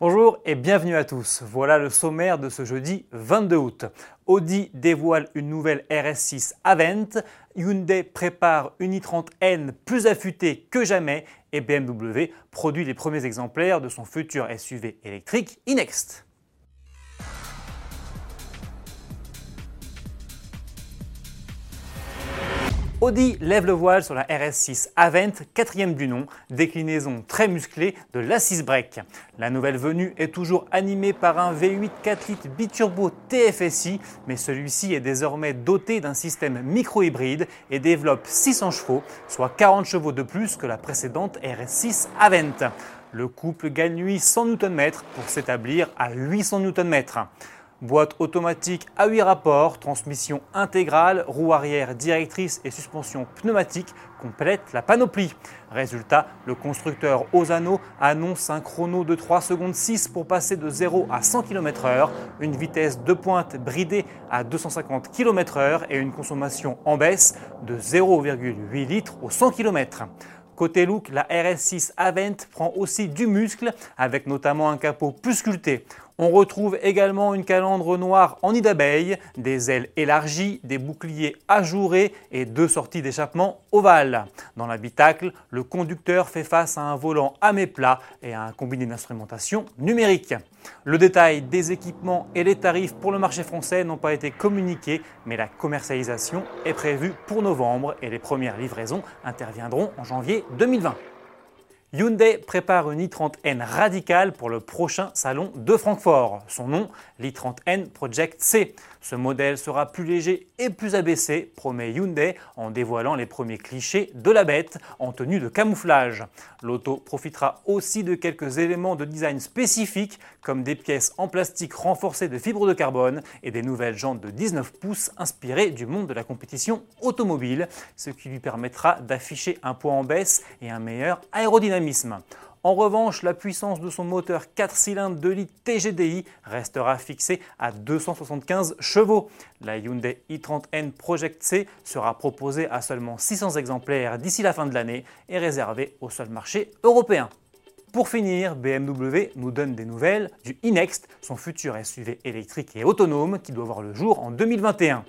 Bonjour et bienvenue à tous. Voilà le sommaire de ce jeudi 22 août. Audi dévoile une nouvelle RS6 Avent, Hyundai prépare une i30N plus affûtée que jamais et BMW produit les premiers exemplaires de son futur SUV électrique e-Next. Audi lève le voile sur la RS6 Avent, quatrième du nom, déclinaison très musclée de l'Assis Break. La nouvelle venue est toujours animée par un V8 4 litres biturbo TFSI, mais celui-ci est désormais doté d'un système micro-hybride et développe 600 chevaux, soit 40 chevaux de plus que la précédente RS6 Avent. Le couple gagne 800 Nm pour s'établir à 800 Nm. Boîte automatique à 8 rapports, transmission intégrale, roue arrière directrice et suspension pneumatique complètent la panoplie. Résultat, le constructeur Osano annonce un chrono de 3 secondes 6 pour passer de 0 à 100 km/h, une vitesse de pointe bridée à 250 km/h et une consommation en baisse de 0,8 litres au 100 km. Côté look, la RS6 Avent prend aussi du muscle avec notamment un capot plus sculpté. On retrouve également une calandre noire en nid d'abeille, des ailes élargies, des boucliers ajourés et deux sorties d'échappement ovales. Dans l'habitacle, le conducteur fait face à un volant à plat et à un combiné d'instrumentation numérique. Le détail des équipements et les tarifs pour le marché français n'ont pas été communiqués, mais la commercialisation est prévue pour novembre et les premières livraisons interviendront en janvier 2020. Hyundai prépare une i30N radicale pour le prochain salon de Francfort. Son nom, l'i30N Project C. Ce modèle sera plus léger et plus abaissé, promet Hyundai en dévoilant les premiers clichés de la bête en tenue de camouflage. L'auto profitera aussi de quelques éléments de design spécifiques comme des pièces en plastique renforcées de fibres de carbone et des nouvelles jantes de 19 pouces inspirées du monde de la compétition automobile, ce qui lui permettra d'afficher un poids en baisse et un meilleur aérodynamisme. En revanche, la puissance de son moteur 4 cylindres 2 litres TGDI restera fixée à 275 chevaux. La Hyundai i30N Project C sera proposée à seulement 600 exemplaires d'ici la fin de l'année et réservée au seul marché européen. Pour finir, BMW nous donne des nouvelles du e-Next, son futur SUV électrique et autonome qui doit voir le jour en 2021.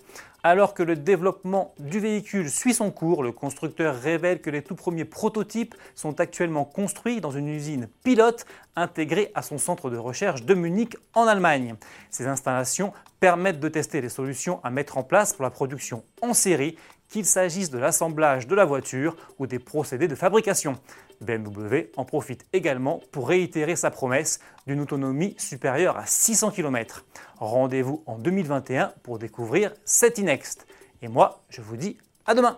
Alors que le développement du véhicule suit son cours, le constructeur révèle que les tout premiers prototypes sont actuellement construits dans une usine pilote intégrée à son centre de recherche de Munich en Allemagne. Ces installations permettent de tester les solutions à mettre en place pour la production en série qu'il s'agisse de l'assemblage de la voiture ou des procédés de fabrication. BMW en profite également pour réitérer sa promesse d'une autonomie supérieure à 600 km. Rendez-vous en 2021 pour découvrir cet iNext. Et moi, je vous dis à demain